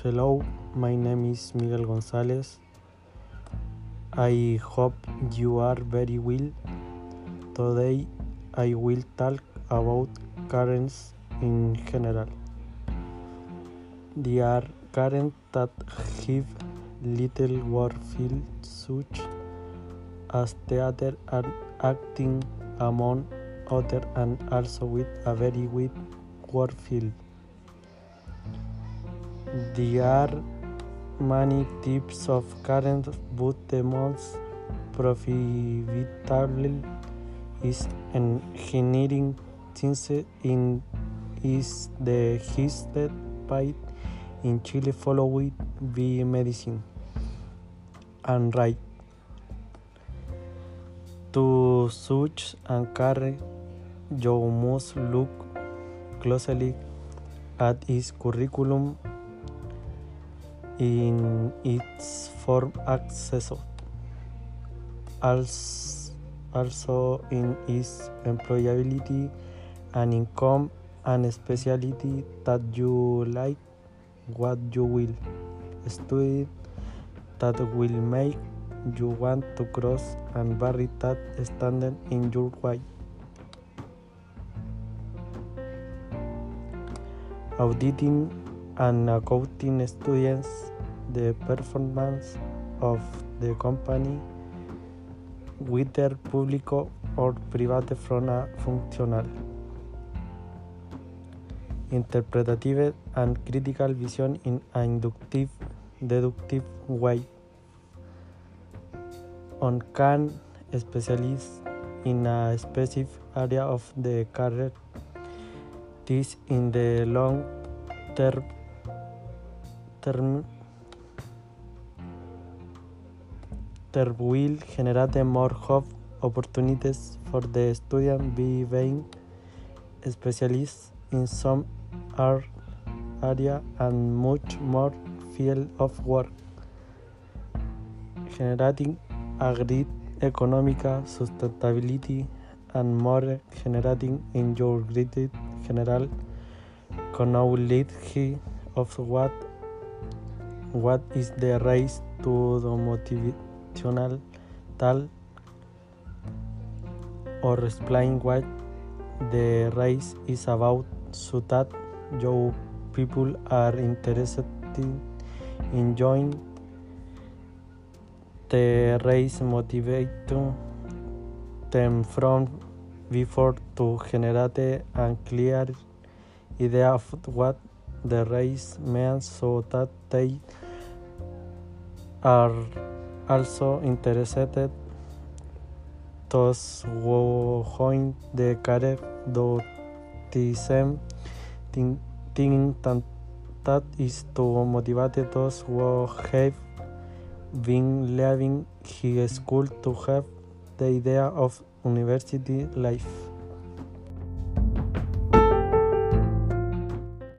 Hello, my name is Miguel Gonzalez. I hope you are very well. Today I will talk about currents in general. There are currents that have little warfield such as theater and acting among other and also with a very wide warfield. There are many types of current, but the most profitable is engineering since in is the highest paid in Chile followed by medicine and right. To such and carry you must look closely at its curriculum in its form accessor, also in its employability and income and specialty that you like, what you will study that will make you want to cross and barrier that stand in your way. Auditing and accounting students the performance of the company whether public or private from a functional, interpretative and critical vision in an inductive, deductive way. On can specialize in a specific area of the career. This in the long term term will generate more job opportunities for the student being specialists in some area and much more field of work, generating a great economic sustainability and more generating in your great general knowledge of what what is the race to the motivational tal or explain what the race is about so that your people are interested in join the race motivate them from before to generate a clear idea of what the race means so that they are also interested those who join the career do the same thing that, that is to motivate those who have been leaving high school to have the idea of university life.